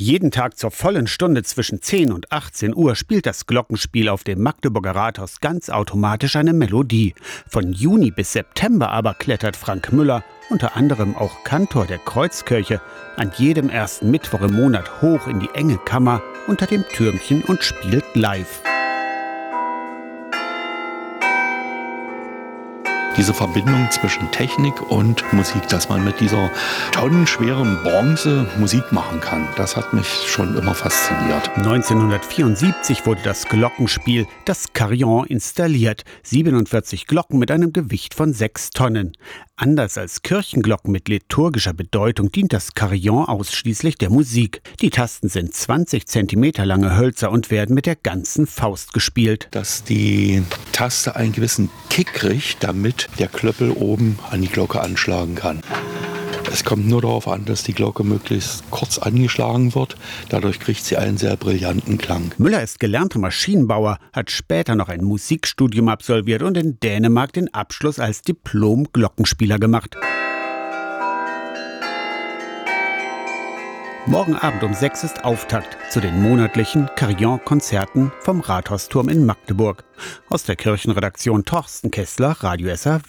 Jeden Tag zur vollen Stunde zwischen 10 und 18 Uhr spielt das Glockenspiel auf dem Magdeburger Rathaus ganz automatisch eine Melodie. Von Juni bis September aber klettert Frank Müller, unter anderem auch Kantor der Kreuzkirche, an jedem ersten Mittwoch im Monat hoch in die enge Kammer unter dem Türmchen und spielt live. Diese Verbindung zwischen Technik und Musik, dass man mit dieser tonnenschweren Bronze Musik machen kann. Das hat mich schon immer fasziniert. 1974 wurde das Glockenspiel, das Carillon, installiert. 47 Glocken mit einem Gewicht von 6 Tonnen. Anders als Kirchenglocken mit liturgischer Bedeutung dient das Carillon ausschließlich der Musik. Die Tasten sind 20 cm lange Hölzer und werden mit der ganzen Faust gespielt. Dass die Taste einen gewissen Kick kriegt, damit der Klöppel oben an die Glocke anschlagen kann. Es kommt nur darauf an, dass die Glocke möglichst kurz angeschlagen wird. Dadurch kriegt sie einen sehr brillanten Klang. Müller ist gelernter Maschinenbauer, hat später noch ein Musikstudium absolviert und in Dänemark den Abschluss als Diplom-Glockenspieler gemacht. Morgen Abend um sechs ist Auftakt zu den monatlichen Carillon-Konzerten vom Rathausturm in Magdeburg. Aus der Kirchenredaktion Torsten Kessler, Radio SAW.